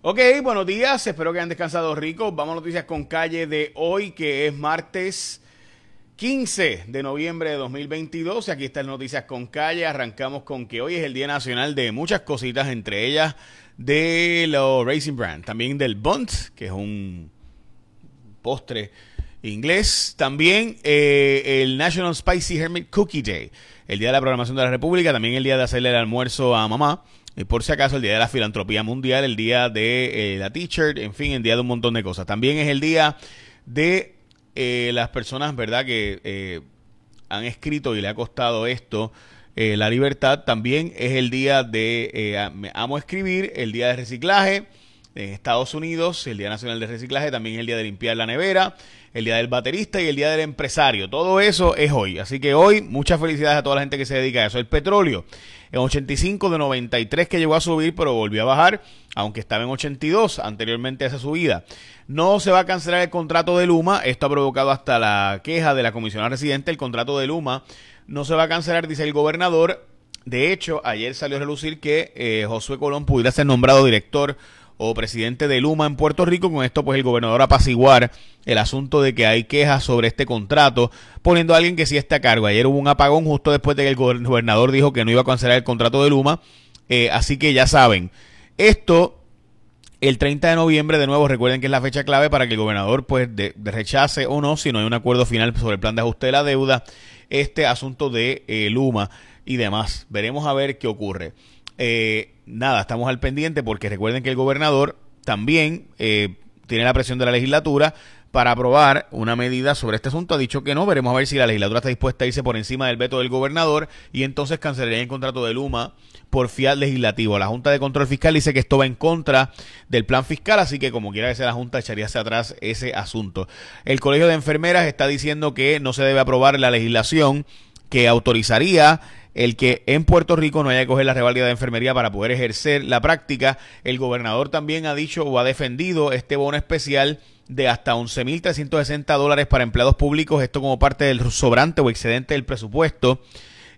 Ok, buenos días, espero que hayan descansado ricos. Vamos a noticias con calle de hoy, que es martes 15 de noviembre de 2022. Aquí están noticias con calle. Arrancamos con que hoy es el Día Nacional de muchas cositas, entre ellas de los Racing Brand, también del Bunt, que es un postre inglés. También eh, el National Spicy Hermit Cookie Day, el Día de la Programación de la República, también el día de hacerle el almuerzo a mamá. Por si acaso, el Día de la Filantropía Mundial, el Día de eh, la Teacher, en fin, el Día de un montón de cosas. También es el Día de eh, las personas, ¿verdad?, que han escrito y le ha costado esto. la libertad también es el día de amo escribir, el día de reciclaje, en Estados Unidos, el Día Nacional de Reciclaje, también el Día de Limpiar la Nevera, el Día del Baterista y el Día del Empresario. Todo eso es hoy. Así que hoy, muchas felicidades a toda la gente que se dedica a eso. El petróleo, en 85 de 93 que llegó a subir, pero volvió a bajar, aunque estaba en 82 anteriormente a esa subida. No se va a cancelar el contrato de Luma. Esto ha provocado hasta la queja de la comisionada residente. El contrato de Luma no se va a cancelar, dice el gobernador. De hecho, ayer salió a relucir que eh, Josué Colón pudiera ser nombrado director o presidente de Luma en Puerto Rico. Con esto, pues el gobernador apaciguar el asunto de que hay quejas sobre este contrato, poniendo a alguien que sí está a cargo. Ayer hubo un apagón justo después de que el gobernador dijo que no iba a cancelar el contrato de Luma. Eh, así que ya saben, esto el 30 de noviembre, de nuevo, recuerden que es la fecha clave para que el gobernador pues de, rechace o no, si no hay un acuerdo final sobre el plan de ajuste de la deuda, este asunto de eh, Luma y demás. Veremos a ver qué ocurre. Eh, nada, estamos al pendiente porque recuerden que el gobernador también eh, tiene la presión de la legislatura para aprobar una medida sobre este asunto. Ha dicho que no. Veremos a ver si la legislatura está dispuesta a irse por encima del veto del gobernador y entonces cancelaría el contrato de Luma por fiat legislativo. La Junta de Control Fiscal dice que esto va en contra del plan fiscal, así que como quiera que sea la Junta, echaría hacia atrás ese asunto. El Colegio de Enfermeras está diciendo que no se debe aprobar la legislación que autorizaría el que en Puerto Rico no haya que coger la revalida de enfermería para poder ejercer la práctica. El gobernador también ha dicho o ha defendido este bono especial de hasta 11.360 dólares para empleados públicos, esto como parte del sobrante o excedente del presupuesto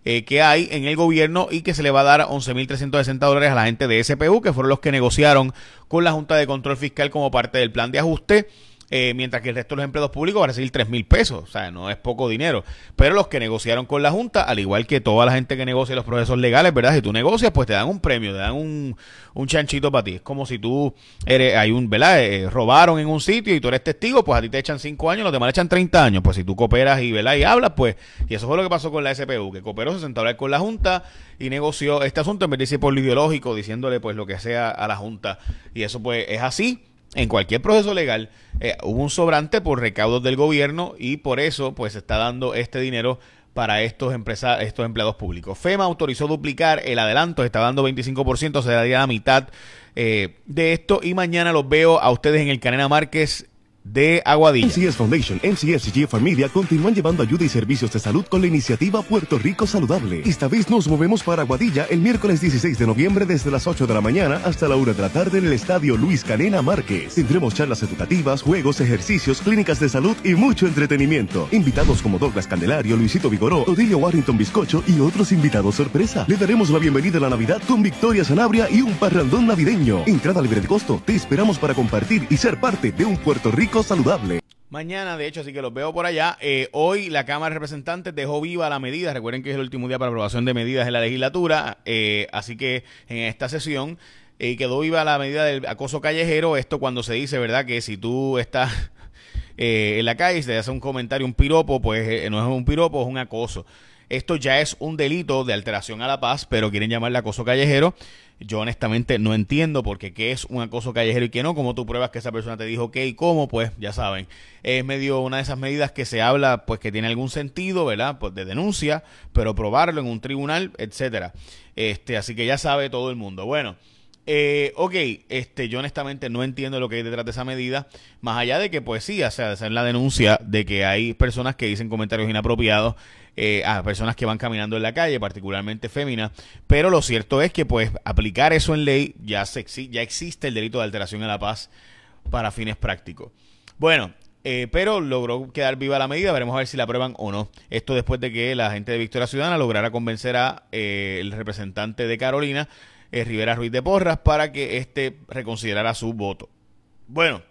eh, que hay en el gobierno y que se le va a dar 11.360 dólares a la gente de SPU, que fueron los que negociaron con la Junta de Control Fiscal como parte del plan de ajuste. Eh, mientras que el resto de los empleados públicos van a recibir 3 mil pesos, o sea, no es poco dinero. Pero los que negociaron con la Junta, al igual que toda la gente que negocia los procesos legales, ¿verdad? Si tú negocias, pues te dan un premio, te dan un, un chanchito para ti. Es como si tú eres, hay un, ¿verdad? Eh, robaron en un sitio y tú eres testigo, pues a ti te echan 5 años, los demás le echan 30 años. Pues si tú cooperas y, ¿verdad? Y hablas, pues, y eso fue lo que pasó con la SPU, que cooperó, se sentó a hablar con la Junta y negoció este asunto en vez de ir por lo ideológico, diciéndole, pues, lo que sea a la Junta. Y eso, pues, es así en cualquier proceso legal eh, hubo un sobrante por recaudos del gobierno y por eso pues se está dando este dinero para estos empresas, estos empleados públicos. FEMA autorizó duplicar el adelanto, está dando 25%, se daría la mitad eh, de esto y mañana los veo a ustedes en el Canena Márquez de Aguadilla. MCS Foundation, MCS y Familia continúan llevando ayuda y servicios de salud con la iniciativa Puerto Rico Saludable. Esta vez nos movemos para Aguadilla el miércoles 16 de noviembre desde las 8 de la mañana hasta la 1 de la tarde en el Estadio Luis Canena Márquez. Tendremos charlas educativas, juegos, ejercicios, clínicas de salud y mucho entretenimiento. Invitados como Douglas Candelario, Luisito Vigoró, Odilio Warrington Bizcocho y otros invitados sorpresa. Le daremos la bienvenida a la Navidad con Victoria Sanabria y un parrandón navideño. Entrada libre de costo. Te esperamos para compartir y ser parte de un Puerto Rico saludable. Mañana, de hecho, así que los veo por allá. Eh, hoy la Cámara de Representantes dejó viva la medida. Recuerden que es el último día para aprobación de medidas en la legislatura. Eh, así que en esta sesión eh, quedó viva la medida del acoso callejero. Esto cuando se dice, ¿verdad? Que si tú estás en la calle y te hace un comentario, un piropo, pues no es un piropo, es un acoso. Esto ya es un delito de alteración a la paz, pero quieren llamarle acoso callejero. Yo honestamente no entiendo porque qué es un acoso callejero y qué no. Como tú pruebas que esa persona te dijo qué y cómo, pues ya saben. Es medio una de esas medidas que se habla, pues que tiene algún sentido, ¿verdad? Pues de denuncia, pero probarlo en un tribunal, etcétera. Este, así que ya sabe todo el mundo. Bueno. Eh, ok, este, yo honestamente no entiendo lo que hay detrás de esa medida, más allá de que, pues sí, o sea, hacer la denuncia de que hay personas que dicen comentarios inapropiados eh, a personas que van caminando en la calle, particularmente féminas, pero lo cierto es que, pues, aplicar eso en ley ya, se, ya existe el delito de alteración a la paz para fines prácticos. Bueno, eh, pero logró quedar viva la medida. Veremos a ver si la aprueban o no. Esto después de que la gente de Victoria Ciudadana lograra convencer a el representante de Carolina eh, Rivera Ruiz de Porras para que éste reconsiderara su voto. Bueno,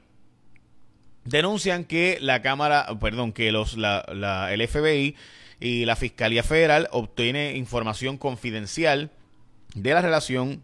denuncian que la Cámara, perdón, que los, la, la, el FBI y la Fiscalía Federal obtiene información confidencial de la relación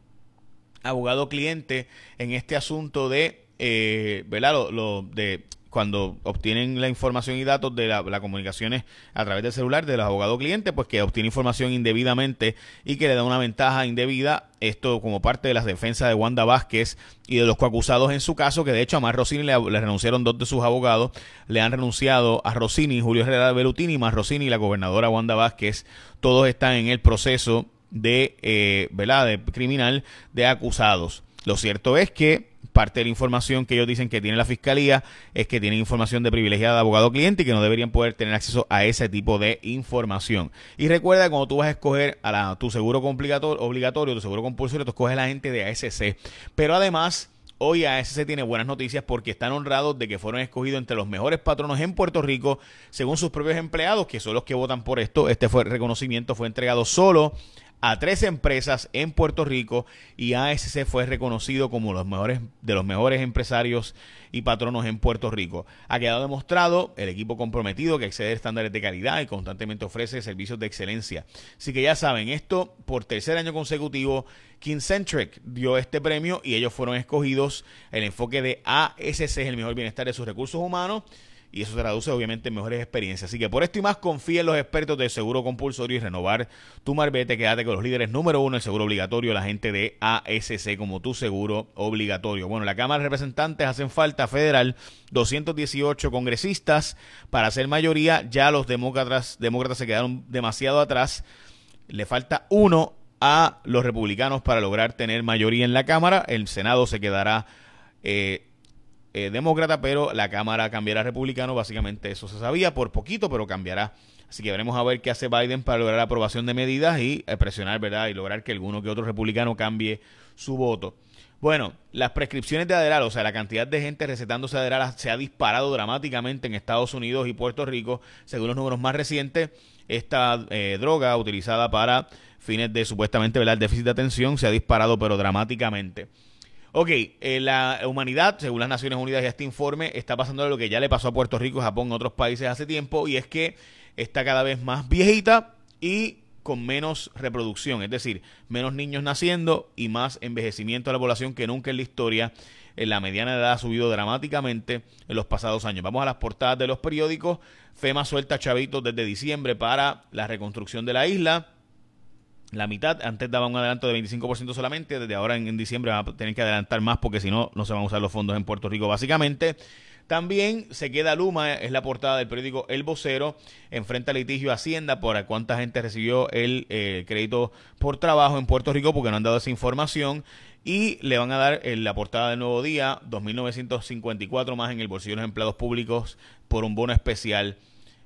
abogado-cliente en este asunto de, eh. Lo, de cuando obtienen la información y datos de las comunicaciones a través del celular de los abogados clientes, pues que obtiene información indebidamente y que le da una ventaja indebida, esto como parte de las defensas de Wanda Vázquez y de los coacusados en su caso, que de hecho a más Rossini le, renunciaron dos de sus abogados, le han renunciado a Rossini, Julio Herrera Belutini, más Rossini y la gobernadora Wanda Vázquez, todos están en el proceso de, eh, ¿verdad? de criminal de acusados. Lo cierto es que parte de la información que ellos dicen que tiene la fiscalía es que tienen información de privilegiada de abogado cliente y que no deberían poder tener acceso a ese tipo de información. Y recuerda, cuando tú vas a escoger a tu seguro obligatorio, tu seguro compulsorio, tú escoges a la gente de ASC. Pero además... Hoy ASC tiene buenas noticias porque están honrados de que fueron escogidos entre los mejores patronos en Puerto Rico según sus propios empleados, que son los que votan por esto. Este fue, reconocimiento fue entregado solo a tres empresas en Puerto Rico y ASC fue reconocido como los mejores de los mejores empresarios y patronos en Puerto Rico. Ha quedado demostrado el equipo comprometido que excede estándares de calidad y constantemente ofrece servicios de excelencia. Así que ya saben, esto por tercer año consecutivo, Kincentric dio este premio y ellos fueron escogidos. El enfoque de ASC es el mejor bienestar de sus recursos humanos y eso se traduce obviamente en mejores experiencias. Así que por esto y más confía en los expertos de seguro compulsorio y renovar tu marbete. Quédate con los líderes número uno el seguro obligatorio, la gente de ASC como tu seguro obligatorio. Bueno, la Cámara de Representantes hacen falta federal 218 congresistas para hacer mayoría. Ya los demócratas, demócratas se quedaron demasiado atrás. Le falta uno a los republicanos para lograr tener mayoría en la Cámara. El Senado se quedará eh, eh, demócrata, pero la Cámara cambiará a republicano. Básicamente eso se sabía por poquito, pero cambiará. Así que veremos a ver qué hace Biden para lograr la aprobación de medidas y eh, presionar, ¿verdad? Y lograr que alguno que otro republicano cambie su voto. Bueno, las prescripciones de Adderall, o sea, la cantidad de gente recetándose Adderall se ha disparado dramáticamente en Estados Unidos y Puerto Rico, según los números más recientes. Esta eh, droga utilizada para fines de supuestamente el déficit de atención se ha disparado pero dramáticamente. Ok, eh, la humanidad, según las Naciones Unidas y este informe, está pasando lo que ya le pasó a Puerto Rico, Japón, otros países hace tiempo, y es que está cada vez más viejita y con menos reproducción, es decir, menos niños naciendo y más envejecimiento de la población que nunca en la historia. En la mediana edad ha subido dramáticamente en los pasados años. Vamos a las portadas de los periódicos. FEMA suelta chavitos desde diciembre para la reconstrucción de la isla la mitad. Antes daba un adelanto de 25% solamente. Desde ahora en, diciembre va a tener que adelantar más porque si no, no se van a usar los fondos en Puerto Rico básicamente. También se queda Luma, es la portada del periódico El Vocero, enfrenta litigio Hacienda por cuánta gente recibió el eh, crédito por trabajo en Puerto Rico porque no han dado esa información y le van a dar en la portada del nuevo día 2.954 más en el bolsillo de los empleados públicos por un bono especial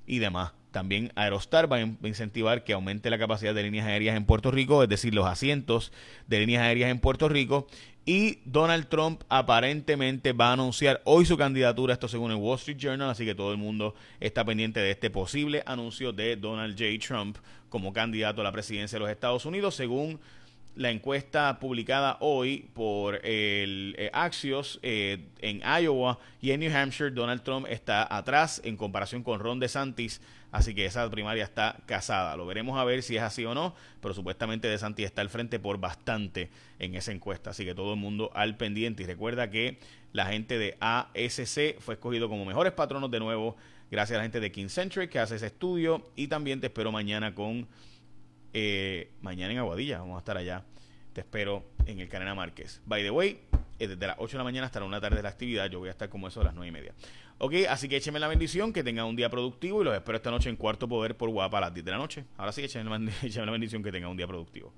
y demás. También Aerostar va a incentivar que aumente la capacidad de líneas aéreas en Puerto Rico, es decir, los asientos de líneas aéreas en Puerto Rico. Y Donald Trump aparentemente va a anunciar hoy su candidatura, esto según el Wall Street Journal, así que todo el mundo está pendiente de este posible anuncio de Donald J. Trump como candidato a la presidencia de los Estados Unidos, según la encuesta publicada hoy por el eh, Axios eh, en Iowa y en New Hampshire, Donald Trump está atrás en comparación con Ron DeSantis, así que esa primaria está casada. Lo veremos a ver si es así o no, pero supuestamente DeSantis está al frente por bastante en esa encuesta, así que todo el mundo al pendiente. Y recuerda que la gente de ASC fue escogido como mejores patronos de nuevo, gracias a la gente de Century que hace ese estudio y también te espero mañana con eh, mañana en Aguadilla. Vamos a estar allá. Te espero en el Canena Márquez. By the way, eh, desde las 8 de la mañana hasta la 1 de la tarde de la actividad. Yo voy a estar como eso a las 9 y media. Ok, así que échenme la bendición, que tengan un día productivo y los espero esta noche en Cuarto Poder por Guapa a las 10 de la noche. Ahora sí, échenme la bendición, que tengan un día productivo.